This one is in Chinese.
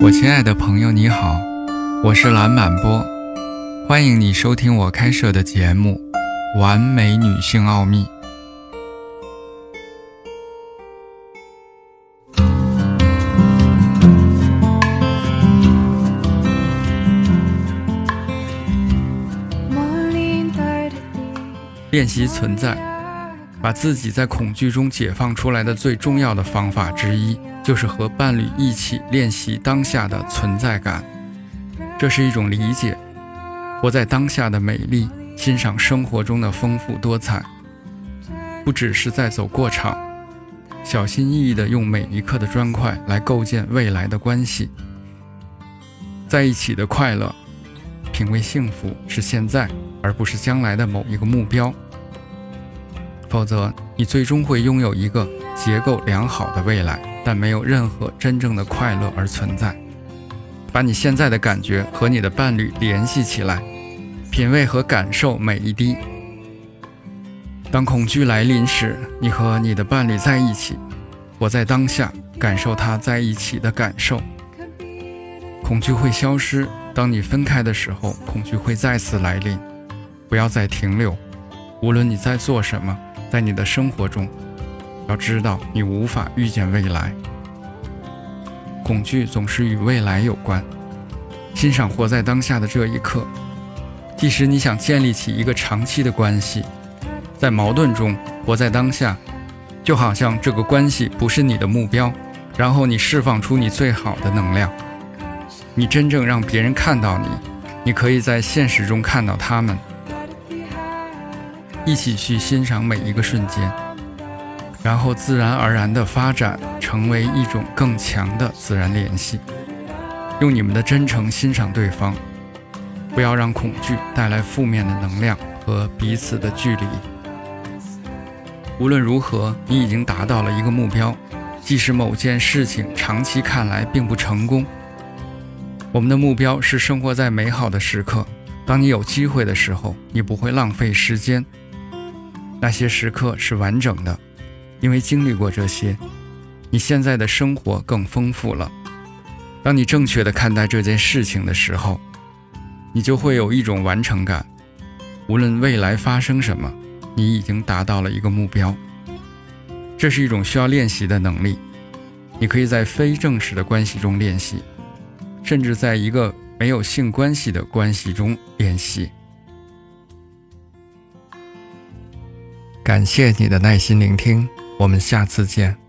我亲爱的朋友，你好，我是蓝满波，欢迎你收听我开设的节目《完美女性奥秘》。练习存在，把自己在恐惧中解放出来的最重要的方法之一，就是和伴侣一起练习当下的存在感。这是一种理解，活在当下的美丽，欣赏生活中的丰富多彩，不只是在走过场，小心翼翼地用每一刻的砖块来构建未来的关系。在一起的快乐，品味幸福是现在。而不是将来的某一个目标，否则你最终会拥有一个结构良好的未来，但没有任何真正的快乐而存在。把你现在的感觉和你的伴侣联系起来，品味和感受每一滴。当恐惧来临时，你和你的伴侣在一起，活在当下，感受他在一起的感受，恐惧会消失。当你分开的时候，恐惧会再次来临。不要再停留，无论你在做什么，在你的生活中，要知道你无法预见未来。恐惧总是与未来有关。欣赏活在当下的这一刻，即使你想建立起一个长期的关系，在矛盾中活在当下，就好像这个关系不是你的目标，然后你释放出你最好的能量，你真正让别人看到你，你可以在现实中看到他们。一起去欣赏每一个瞬间，然后自然而然地发展成为一种更强的自然联系。用你们的真诚欣赏对方，不要让恐惧带来负面的能量和彼此的距离。无论如何，你已经达到了一个目标，即使某件事情长期看来并不成功。我们的目标是生活在美好的时刻。当你有机会的时候，你不会浪费时间。那些时刻是完整的，因为经历过这些，你现在的生活更丰富了。当你正确的看待这件事情的时候，你就会有一种完成感。无论未来发生什么，你已经达到了一个目标。这是一种需要练习的能力，你可以在非正式的关系中练习，甚至在一个没有性关系的关系中练习。感谢你的耐心聆听，我们下次见。